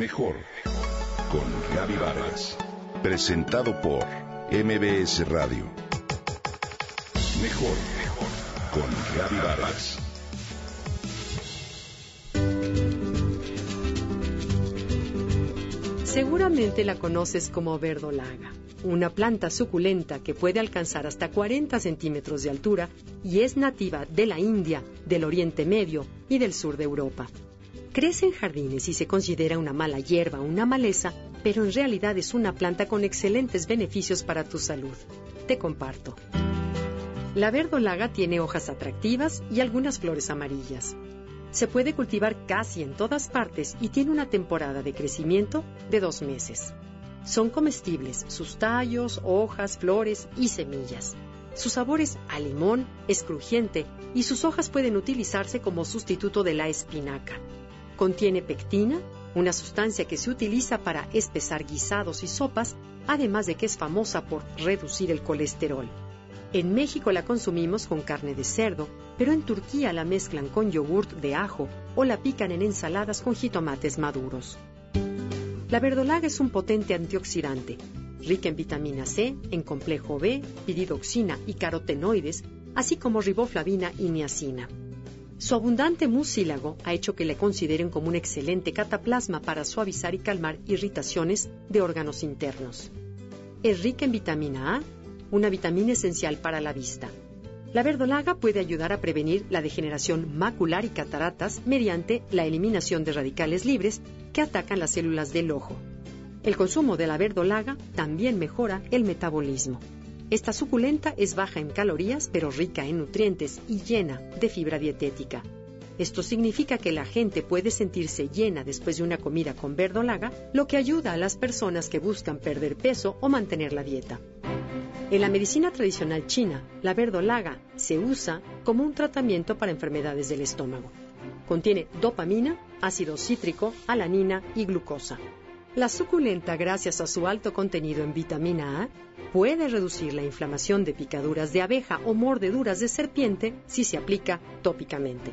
Mejor con Gaby Vargas. Presentado por MBS Radio. Mejor con Gaby Vargas. Seguramente la conoces como verdolaga, una planta suculenta que puede alcanzar hasta 40 centímetros de altura y es nativa de la India, del Oriente Medio y del sur de Europa. Crece en jardines y se considera una mala hierba, una maleza, pero en realidad es una planta con excelentes beneficios para tu salud. Te comparto. La verdolaga tiene hojas atractivas y algunas flores amarillas. Se puede cultivar casi en todas partes y tiene una temporada de crecimiento de dos meses. Son comestibles sus tallos, hojas, flores y semillas. Su sabor es a limón, es crujiente y sus hojas pueden utilizarse como sustituto de la espinaca. Contiene pectina, una sustancia que se utiliza para espesar guisados y sopas, además de que es famosa por reducir el colesterol. En México la consumimos con carne de cerdo, pero en Turquía la mezclan con yogurt de ajo o la pican en ensaladas con jitomates maduros. La verdolaga es un potente antioxidante, rica en vitamina C, en complejo B, piridoxina y carotenoides, así como riboflavina y niacina. Su abundante mucílago ha hecho que le consideren como un excelente cataplasma para suavizar y calmar irritaciones de órganos internos. Es rica en vitamina A, una vitamina esencial para la vista. La verdolaga puede ayudar a prevenir la degeneración macular y cataratas mediante la eliminación de radicales libres que atacan las células del ojo. El consumo de la verdolaga también mejora el metabolismo. Esta suculenta es baja en calorías, pero rica en nutrientes y llena de fibra dietética. Esto significa que la gente puede sentirse llena después de una comida con verdolaga, lo que ayuda a las personas que buscan perder peso o mantener la dieta. En la medicina tradicional china, la verdolaga se usa como un tratamiento para enfermedades del estómago. Contiene dopamina, ácido cítrico, alanina y glucosa. La suculenta, gracias a su alto contenido en vitamina A, puede reducir la inflamación de picaduras de abeja o mordeduras de serpiente si se aplica tópicamente.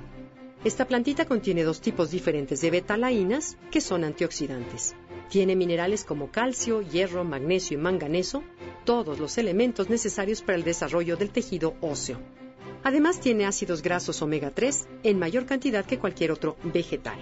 Esta plantita contiene dos tipos diferentes de betalaínas que son antioxidantes. Tiene minerales como calcio, hierro, magnesio y manganeso, todos los elementos necesarios para el desarrollo del tejido óseo. Además tiene ácidos grasos omega 3 en mayor cantidad que cualquier otro vegetal.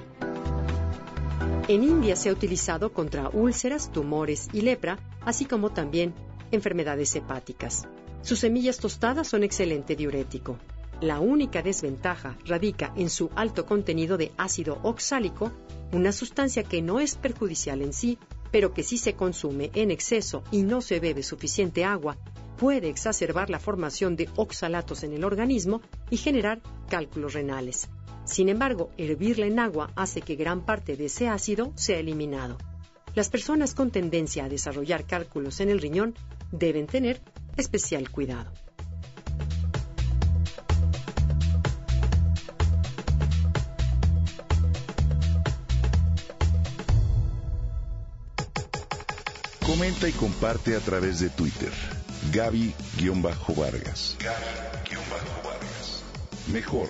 En India se ha utilizado contra úlceras, tumores y lepra, así como también enfermedades hepáticas. Sus semillas tostadas son excelente diurético. La única desventaja radica en su alto contenido de ácido oxálico, una sustancia que no es perjudicial en sí, pero que si se consume en exceso y no se bebe suficiente agua, puede exacerbar la formación de oxalatos en el organismo y generar cálculos renales. Sin embargo, hervirla en agua hace que gran parte de ese ácido sea eliminado. Las personas con tendencia a desarrollar cálculos en el riñón deben tener especial cuidado. Comenta y comparte a través de Twitter. Gaby-Vargas. Gaby-Vargas. Mejor